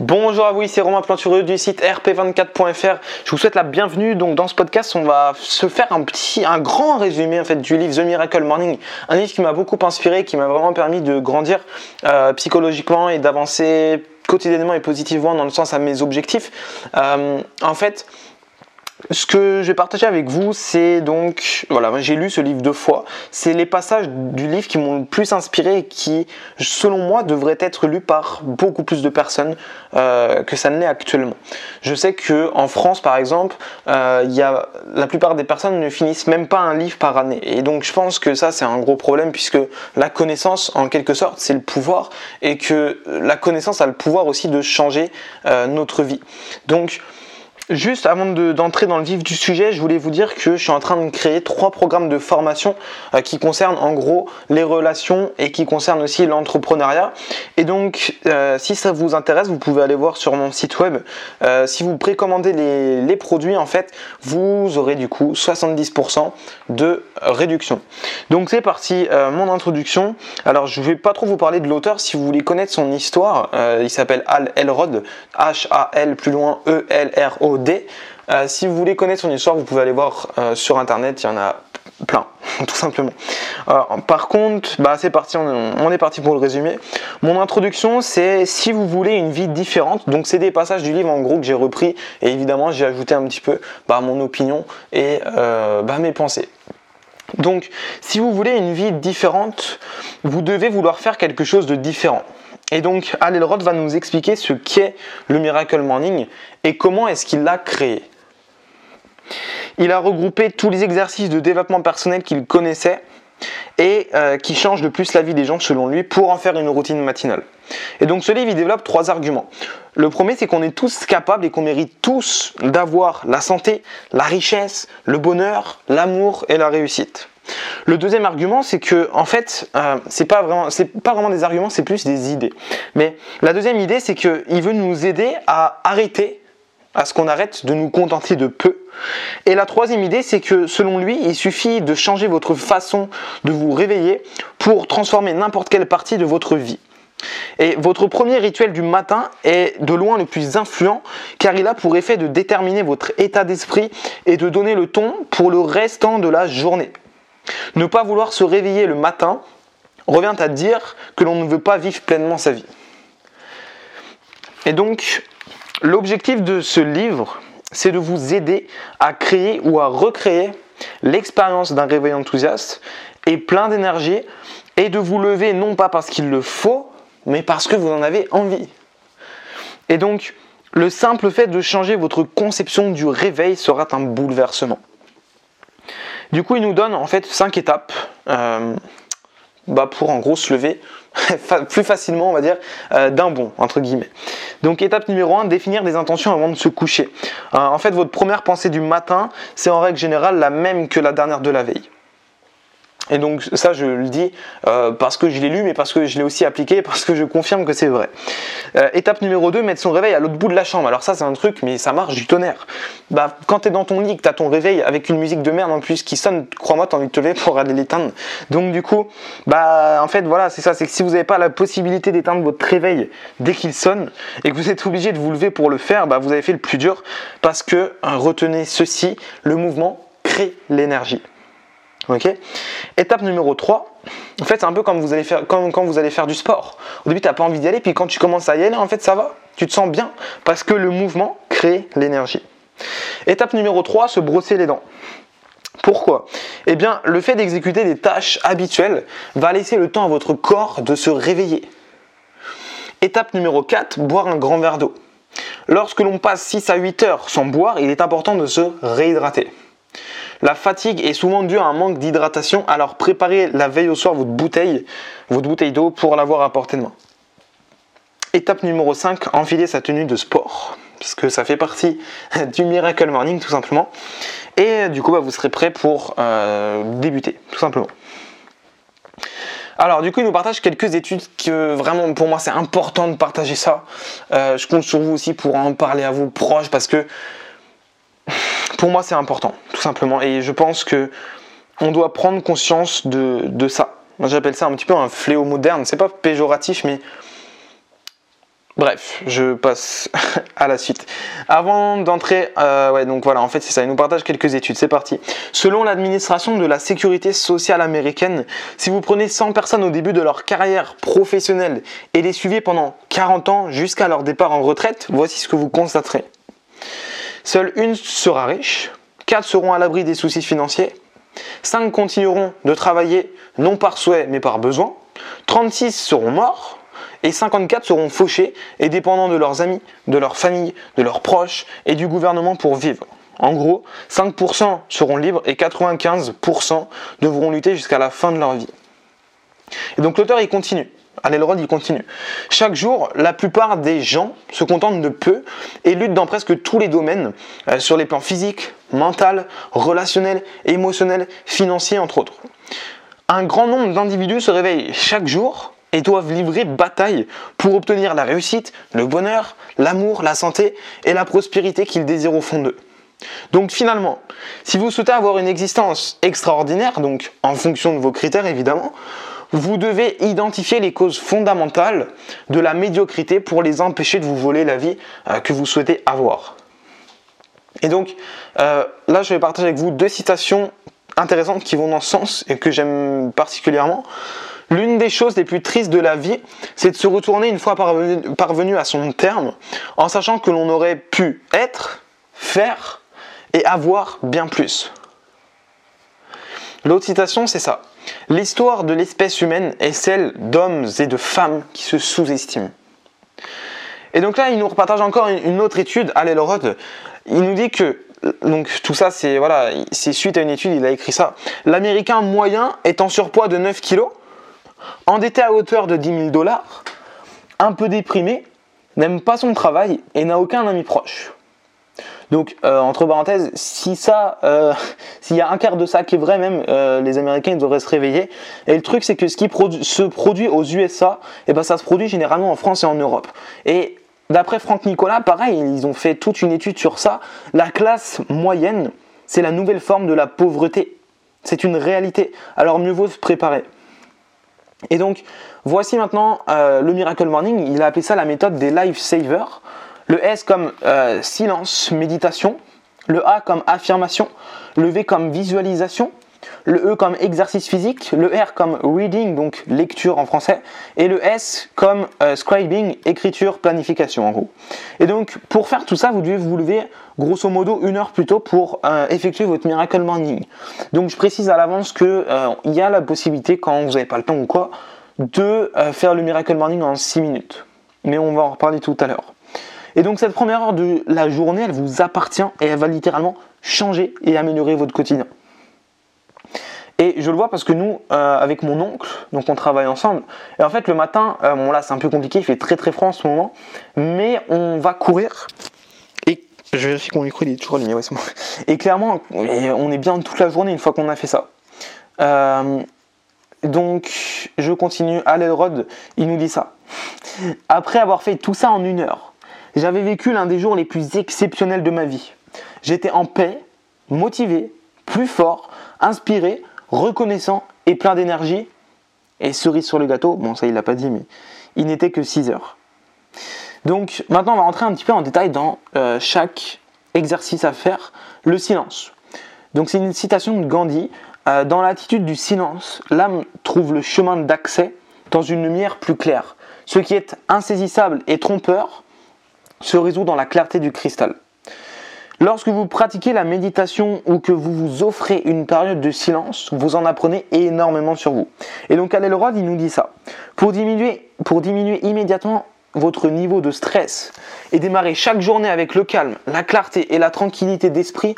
Bonjour à vous, ici Romain Plantureux du site rp24.fr. Je vous souhaite la bienvenue. Donc dans ce podcast, on va se faire un petit, un grand résumé en fait du livre The Miracle Morning, un livre qui m'a beaucoup inspiré, qui m'a vraiment permis de grandir euh, psychologiquement et d'avancer quotidiennement et positivement dans le sens à mes objectifs. Euh, en fait, ce que je vais partager avec vous, c'est donc, voilà, j'ai lu ce livre deux fois. C'est les passages du livre qui m'ont le plus inspiré et qui, selon moi, devraient être lus par beaucoup plus de personnes euh, que ça ne l'est actuellement. Je sais que en France, par exemple, euh, y a, la plupart des personnes ne finissent même pas un livre par année. Et donc, je pense que ça, c'est un gros problème puisque la connaissance, en quelque sorte, c'est le pouvoir et que la connaissance a le pouvoir aussi de changer euh, notre vie. Donc, Juste avant d'entrer dans le vif du sujet, je voulais vous dire que je suis en train de créer trois programmes de formation euh, qui concernent en gros les relations et qui concernent aussi l'entrepreneuriat. Et donc, euh, si ça vous intéresse, vous pouvez aller voir sur mon site web. Euh, si vous précommandez les, les, produits, en fait, vous aurez du coup 70% de réduction. Donc c'est parti, mon introduction. Alors je vais pas trop vous parler de l'auteur. Si vous voulez connaître son histoire, il s'appelle Al Elrod, H-A-L plus loin E-L-R-O D. Euh, si vous voulez connaître son histoire, vous pouvez aller voir euh, sur internet, il y en a plein, tout simplement. Euh, par contre, bah, c'est parti, on, est parti pour le résumé. Mon introduction, c'est si vous voulez une vie différente, donc c'est des passages du livre en gros que j'ai repris, et évidemment j'ai ajouté un petit peu bah, mon opinion et bah, mes pensées. Donc, si vous voulez une vie différente, vous devez vouloir faire quelque chose de différent. Et donc, Al Elrod va nous expliquer ce qu'est le Miracle Morning et comment est-ce qu'il l'a créé. Il a regroupé tous les exercices de développement personnel qu'il connaissait et euh, qui changent de plus la vie des gens selon lui pour en faire une routine matinale. Et donc ce livre, il développe trois arguments. Le premier, c'est qu'on est tous capables et qu'on mérite tous d'avoir la santé, la richesse, le bonheur, l'amour et la réussite. Le deuxième argument, c'est que en fait, euh, c'est pas vraiment, c'est pas vraiment des arguments, c'est plus des idées. Mais la deuxième idée, c'est qu'il veut nous aider à arrêter, à ce qu'on arrête de nous contenter de peu. Et la troisième idée, c'est que selon lui, il suffit de changer votre façon de vous réveiller pour transformer n'importe quelle partie de votre vie. Et votre premier rituel du matin est de loin le plus influent car il a pour effet de déterminer votre état d'esprit et de donner le ton pour le restant de la journée. Ne pas vouloir se réveiller le matin revient à dire que l'on ne veut pas vivre pleinement sa vie. Et donc, l'objectif de ce livre, c'est de vous aider à créer ou à recréer l'expérience d'un réveil enthousiaste et plein d'énergie et de vous lever non pas parce qu'il le faut, mais parce que vous en avez envie. Et donc, le simple fait de changer votre conception du réveil sera un bouleversement. Du coup, il nous donne en fait cinq étapes euh, bah, pour en gros se lever plus facilement, on va dire, euh, d'un bon, entre guillemets. Donc étape numéro 1, définir des intentions avant de se coucher. Euh, en fait, votre première pensée du matin, c'est en règle générale la même que la dernière de la veille. Et donc ça, je le dis euh, parce que je l'ai lu, mais parce que je l'ai aussi appliqué, parce que je confirme que c'est vrai. Euh, étape numéro 2, mettre son réveil à l'autre bout de la chambre. Alors ça, c'est un truc, mais ça marche du tonnerre. Bah, quand t'es dans ton lit, que t'as ton réveil avec une musique de merde en plus qui sonne, crois-moi, t'as envie de te lever pour aller l'éteindre. Donc du coup, bah en fait, voilà, c'est ça. C'est que si vous n'avez pas la possibilité d'éteindre votre réveil dès qu'il sonne et que vous êtes obligé de vous lever pour le faire, bah vous avez fait le plus dur parce que hein, retenez ceci, le mouvement crée l'énergie. Étape numéro 3, en fait, c'est un peu comme, vous allez faire, quand vous allez faire du sport. Au début, tu n'as pas envie d'y aller, puis quand tu commences à y aller, en fait, ça va. Tu te sens bien parce que le mouvement crée l'énergie. Étape numéro 3, se brosser les dents. Pourquoi? Eh bien, le fait d'exécuter des tâches habituelles va laisser le temps à votre corps de se réveiller. Étape numéro 4, boire un grand verre d'eau. Lorsque l'on passe 6 à 8 heures sans boire, il est important de se réhydrater. La fatigue est souvent due à un manque d'hydratation, alors préparez la veille au soir votre bouteille, votre bouteille d'eau pour l'avoir à portée de main. Étape numéro 5, enfiler sa tenue de sport. Parce que ça fait partie du Miracle Morning tout simplement. Et du coup, bah, vous serez prêt pour euh, débuter, tout simplement. Alors du coup, il nous partage quelques études que vraiment pour moi c'est important de partager ça. Euh, je compte sur vous aussi pour en parler à vos proches parce que pour moi, c'est important, tout simplement. Et je pense que on doit prendre conscience de, ça. J'appelle ça un petit peu un fléau moderne. C'est pas péjoratif, mais Bref, je passe à la suite. Avant d'entrer, euh, ouais, donc voilà, en fait c'est ça, il nous partage quelques études, c'est parti. Selon l'administration de la sécurité sociale américaine, si vous prenez 100 personnes au début de leur carrière professionnelle et les suivez pendant 40 ans jusqu'à leur départ en retraite, voici ce que vous constaterez. Seule une sera riche, 4 seront à l'abri des soucis financiers, 5 continueront de travailler non par souhait mais par besoin, 36 seront morts, et 54 seront fauchés et dépendants de leurs amis, de leur famille, de leurs proches et du gouvernement pour vivre. En gros, 5% seront libres et 95% devront lutter jusqu'à la fin de leur vie. Et donc l'auteur il continue. Allez, il continue. Chaque jour, la plupart des gens se contentent de peu et luttent dans presque tous les domaines, euh, sur les plans physiques, mental, relationnel, émotionnel, financier, entre autres. Un grand nombre d'individus se réveillent chaque jour et doivent livrer bataille pour obtenir la réussite, le bonheur, l'amour, la santé et la prospérité qu'ils désirent au fond d'eux. Donc finalement, si vous souhaitez avoir une existence extraordinaire, donc en fonction de vos critères évidemment, vous devez identifier les causes fondamentales de la médiocrité pour les empêcher de vous voler la vie euh, que vous souhaitez avoir. Et donc euh, là, je vais partager avec vous deux citations intéressantes qui vont dans ce sens et que j'aime particulièrement. L'une des choses les plus tristes de la vie, c'est de se retourner une fois parvenu, à son terme, en sachant que l'on aurait pu être, faire et avoir bien plus. L'autre citation, c'est ça. L'histoire de l'espèce humaine est celle d'hommes et de femmes qui se sous-estiment. Et donc là, il nous repartage encore une autre étude, à Elrod. Il nous dit que donc tout ça, c'est voilà, c'est suite à une étude, il a écrit ça. L'Américain moyen est en surpoids de 9 kilos endetté à hauteur de 10 000 dollars, un peu déprimé, n'aime pas son travail et n'a aucun ami proche. Donc, euh, entre parenthèses, si ça, euh, s'il y a un quart de ça qui est vrai, même euh, les Américains devraient se réveiller. Et le truc, c'est que ce qui se produit aux USA, et eh ben, ça se produit généralement en France et en Europe. Et d'après Franck Nicolas, pareil, ils ont fait toute une étude sur ça. La classe moyenne, c'est la nouvelle forme de la pauvreté. C'est une réalité. Alors mieux vaut se préparer. Et donc, voici maintenant le Miracle Morning. Il a appelé ça la méthode des lifesavers. Le S comme euh, silence, méditation. Le A comme affirmation. Le V comme visualisation le E comme exercice physique, le R comme reading, donc lecture en français, et le S comme euh, scribing, écriture, planification en gros. Et donc pour faire tout ça, vous devez vous lever grosso modo une heure plus tôt pour euh, effectuer votre miracle morning. Donc je précise à l'avance qu'il euh, y a la possibilité, quand vous n'avez pas le temps ou quoi, de faire le miracle morning en 6 minutes. Mais on va en reparler tout à l'heure. Et donc cette première heure de la journée, elle vous appartient et elle va littéralement changer et améliorer votre quotidien. Et je le vois parce que nous, euh, avec mon oncle, donc on travaille ensemble. Et en fait, le matin, euh, bon là c'est un peu compliqué, il fait très très froid en ce moment, mais on va courir. Et je vérifie que mon micro est toujours. Et clairement, on est bien toute la journée une fois qu'on a fait ça. Euh, donc, je continue. Rod, il nous dit ça. Après avoir fait tout ça en une heure, j'avais vécu l'un des jours les plus exceptionnels de ma vie. J'étais en paix, motivé, plus fort, inspiré, reconnaissant et plein d'énergie. Et cerise sur le gâteau, bon ça il l'a pas dit, mais il n'était que 6 heures. Donc maintenant on va rentrer un petit peu en détail dans euh, chaque exercice à faire, le silence. Donc c'est une citation de Gandhi. Euh, dans l'attitude du silence, l'âme trouve le chemin d'accès dans une lumière plus claire. Ce qui est insaisissable et trompeur se résout dans la clarté du cristal. Lorsque vous pratiquez la méditation ou que vous vous offrez une période de silence, vous en apprenez énormément sur vous. Et donc Alelrod, il nous dit ça. Pour diminuer, pour diminuer immédiatement votre niveau de stress et démarrer chaque journée avec le calme, la clarté et la tranquillité d'esprit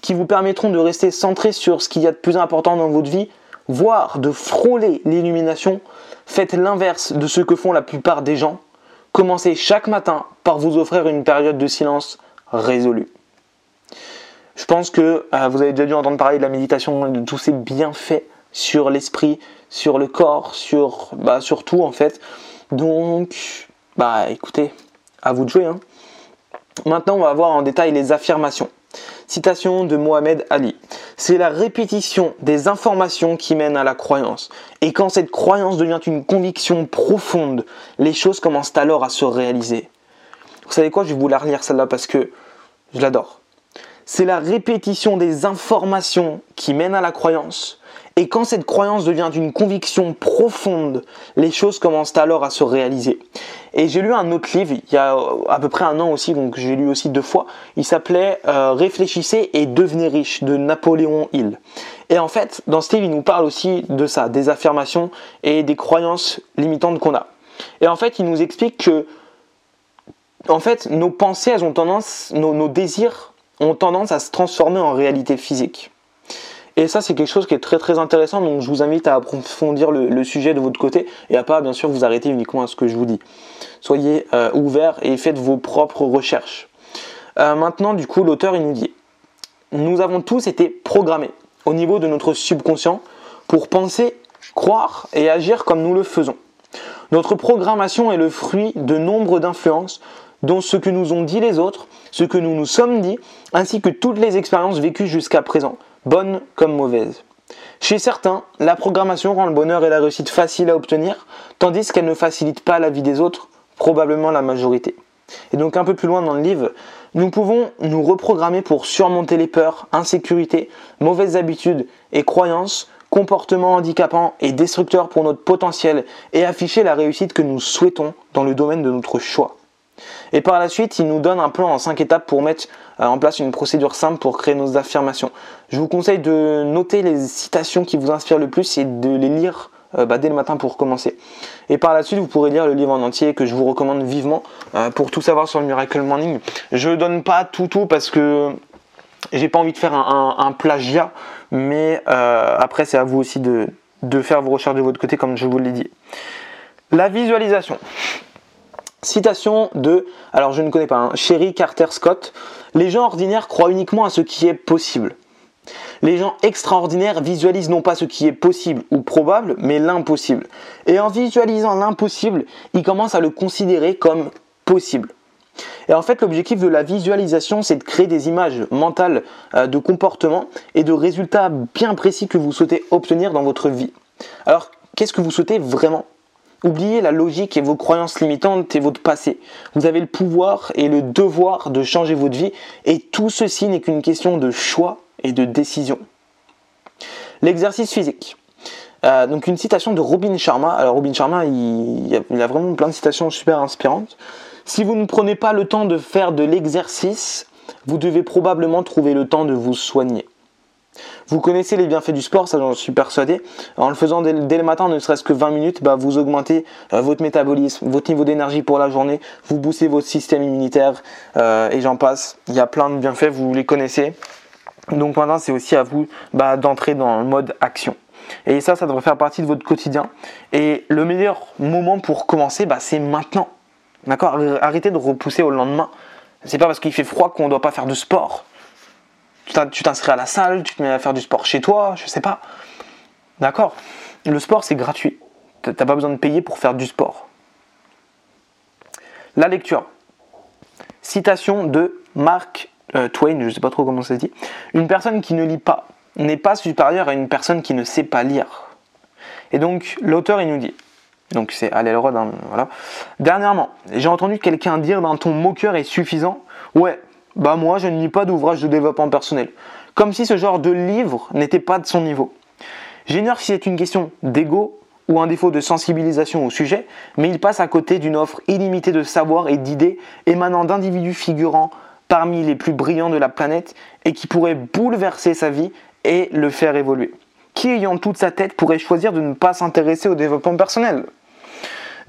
qui vous permettront de rester centré sur ce qu'il y a de plus important dans votre vie, voire de frôler l'illumination, faites l'inverse de ce que font la plupart des gens. Commencez chaque matin par vous offrir une période de silence résolue. Je pense que euh, vous avez déjà dû entendre parler de la méditation, de tous ces bienfaits sur l'esprit, sur le corps, sur, bah, sur tout en fait. Donc, bah écoutez, à vous de jouer. Hein. Maintenant, on va voir en détail les affirmations. Citation de Mohamed Ali. C'est la répétition des informations qui mènent à la croyance. Et quand cette croyance devient une conviction profonde, les choses commencent alors à se réaliser. Vous savez quoi? Je vais vous la relire celle-là parce que je l'adore. C'est la répétition des informations qui mènent à la croyance. Et quand cette croyance devient une conviction profonde, les choses commencent alors à se réaliser. Et j'ai lu un autre livre, il y a à peu près un an aussi, donc j'ai lu aussi deux fois. Il s'appelait euh, Réfléchissez et devenez riche de Napoléon Hill. Et en fait, dans ce livre, il nous parle aussi de ça, des affirmations et des croyances limitantes qu'on a. Et en fait, il nous explique que, en fait, nos pensées, ont tendance, nos désirs ont tendance à se transformer en réalité physique. Et ça, c'est quelque chose qui est très très intéressant. Donc, je vous invite à approfondir le, sujet de votre côté et à pas, bien sûr, vous arrêter uniquement à ce que je vous dis. Soyez euh, ouverts et faites vos propres recherches. Euh, maintenant, du coup, l'auteur, il nous dit Nous avons tous été programmés au niveau de notre subconscient pour penser, croire et agir comme nous le faisons. Notre programmation est le fruit de nombre d'influences dont ce que nous ont dit les autres, ce que nous nous sommes dit, ainsi que toutes les expériences vécues jusqu'à présent, bonne comme mauvaise. Chez certains, la programmation rend le bonheur et la réussite faciles à obtenir, tandis qu'elle ne facilite pas la vie des autres, probablement la majorité. Et donc un peu plus loin dans le livre, nous pouvons nous reprogrammer pour surmonter les peurs, insécurités, mauvaises habitudes et croyances, comportements handicapants et destructeurs pour notre potentiel et afficher la réussite que nous souhaitons dans le domaine de notre choix. Et par la suite, il nous donne un plan en 5 étapes pour mettre euh, en place une procédure simple pour créer nos affirmations. Je vous conseille de noter les citations qui vous inspirent le plus et de les lire euh, bah, dès le matin pour commencer. Et par la suite, vous pourrez lire le livre en entier que je vous recommande vivement euh, pour tout savoir sur le Miracle Morning. Je ne donne pas tout tout parce que j'ai pas envie de faire un, plagiat, mais après c'est à vous aussi de, de faire vos recherches de votre côté comme je vous l'ai dit. La visualisation. Citation de, alors je ne connais pas, hein, Sherry Carter Scott. Les gens ordinaires croient uniquement à ce qui est possible. Les gens extraordinaires visualisent non pas ce qui est possible ou probable, mais l'impossible. Et en visualisant l'impossible, ils commencent à le considérer comme possible. Et en fait, l'objectif de la visualisation, c'est de créer des images mentales euh, de comportement et de résultats bien précis que vous souhaitez obtenir dans votre vie. Alors, qu'est-ce que vous souhaitez vraiment Oubliez la logique et vos croyances limitantes et votre passé. Vous avez le pouvoir et le devoir de changer votre vie et tout ceci n'est qu'une question de choix et de décision. L'exercice physique. Euh, donc une citation de Robin Sharma. Alors Robin Sharma, il, il, a vraiment plein de citations super inspirantes. Si vous ne prenez pas le temps de faire de l'exercice, vous devez probablement trouver le temps de vous soigner. Vous connaissez les bienfaits du sport, ça j'en suis persuadé. En le faisant dès, le matin, ne serait-ce que 20 minutes, bah, vous augmentez euh, votre métabolisme, votre niveau d'énergie pour la journée, vous boostez votre système immunitaire euh, et j'en passe. Il y a plein de bienfaits, vous les connaissez. Donc maintenant, c'est aussi à vous bah, d'entrer dans le mode action. Et ça, ça devrait faire partie de votre quotidien. Et le meilleur moment pour commencer, bah, c'est maintenant. D'accord? Arrêtez de repousser au lendemain. C'est pas parce qu'il fait froid qu'on ne doit pas faire de sport tu t'inscris à la salle, tu te mets à faire du sport chez toi, je sais pas. D'accord Le sport, c'est gratuit. Tu n'as pas besoin de payer pour faire du sport. La lecture. Citation de Mark euh, Twain, je ne sais pas trop comment ça se dit. Une personne qui ne lit pas n'est pas supérieure à une personne qui ne sait pas lire. Et donc, l'auteur, il nous dit, donc c'est à hein, voilà. Dernièrement, j'ai entendu quelqu'un dire d'un ton moqueur et suffisant, ouais, bah moi je ne lis pas d'ouvrage de développement personnel. Comme si ce genre de livre n'était pas de son niveau. J'ignore si c'est une question d'ego ou un défaut de sensibilisation au sujet, mais il passe à côté d'une offre illimitée de savoir et d'idées émanant d'individus figurant parmi les plus brillants de la planète et qui pourraient bouleverser sa vie et le faire évoluer. Qui ayant toute sa tête pourrait choisir de ne pas s'intéresser au développement personnel?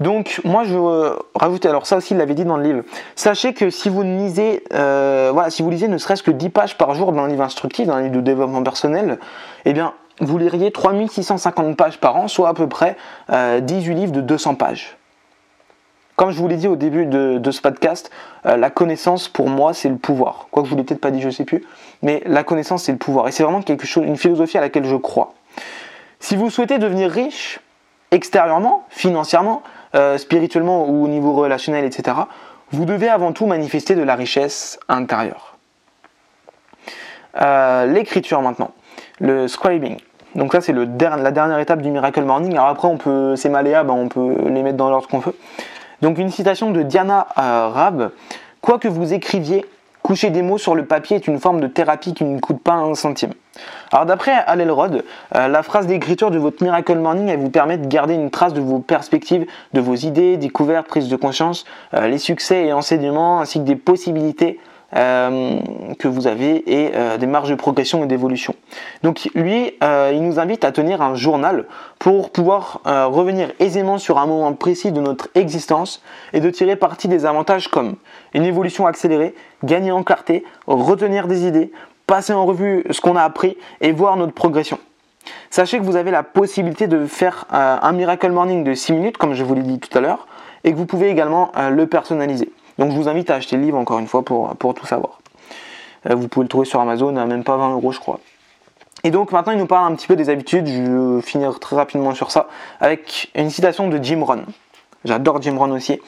Donc moi je veux rajouter, alors ça aussi il l'avait dit dans le livre, sachez que si vous lisez, euh, voilà, si vous lisez ne serait-ce que 10 pages par jour dans un livre instructif, dans un livre de développement personnel, eh bien vous liriez 3650 pages par an, soit à peu près 18 euh, livres de 200 pages. Comme je vous l'ai dit au début de, ce podcast, euh, la connaissance pour moi c'est le pouvoir. Quoi que je vous l'ai peut-être pas dit, je sais plus, mais la connaissance c'est le pouvoir et c'est vraiment quelque chose, une philosophie à laquelle je crois. Si vous souhaitez devenir riche extérieurement, financièrement, euh, spirituellement ou au niveau relationnel, etc., vous devez avant tout manifester de la richesse intérieure. Euh, l'écriture maintenant. le scribing. Donc ça c'est la dernière étape du Miracle Morning. Alors après on peut, ces maléas, ben, on peut les mettre dans l'ordre qu'on veut. Donc une citation de Diana euh, Rab. Quoi que vous écriviez, coucher des mots sur le papier est une forme de thérapie qui ne coûte pas un centime. Alors d'après Al Elrod, euh, la phrase d'écriture de votre Miracle Morning, elle vous permet de garder une trace de vos perspectives, de vos idées, découvertes, prises de conscience, euh, les succès et enseignements, ainsi que des possibilités euh, que vous avez et des marges de progression et d'évolution. Donc lui, il nous invite à tenir un journal pour pouvoir revenir aisément sur un moment précis de notre existence et de tirer parti des avantages comme une évolution accélérée, gagner en clarté, retenir des idées, passer en revue ce qu'on a appris et voir notre progression. Sachez que vous avez la possibilité de faire euh, un Miracle Morning de 6 minutes, comme je vous l'ai dit tout à l'heure, et que vous pouvez également euh, le personnaliser. Donc je vous invite à acheter le livre encore une fois pour, tout savoir. Euh, vous pouvez le trouver sur Amazon à même pas 20 euros je crois. Et donc maintenant il nous parle un petit peu des habitudes, je vais finir très rapidement sur ça, avec une citation de Jim Rohn. J'adore Jim Rohn aussi.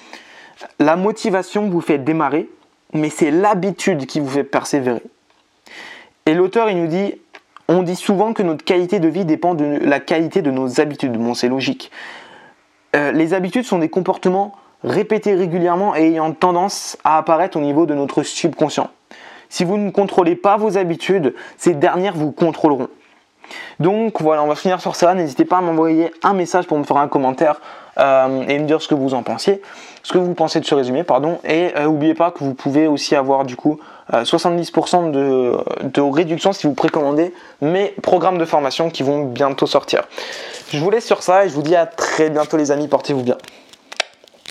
La motivation vous fait démarrer, mais c'est l'habitude qui vous fait persévérer. Et l'auteur, il nous dit, on dit souvent que notre qualité de vie dépend de la qualité de nos habitudes. Bon, c'est logique. Euh, les habitudes sont des comportements répétés régulièrement et ayant tendance à apparaître au niveau de notre subconscient. Si vous ne contrôlez pas vos habitudes, ces dernières vous contrôleront. Donc voilà, on va finir sur ça. N'hésitez pas à m'envoyer un message pour me faire un commentaire euh, et me dire ce que vous en pensiez, ce que vous pensez de ce résumé, pardon. Et n'oubliez euh, pas que vous pouvez aussi avoir du coup 70% euh, de, réduction si vous précommandez mes programmes de formation qui vont bientôt sortir. Je vous laisse sur ça et je vous dis à très bientôt les amis, portez-vous bien.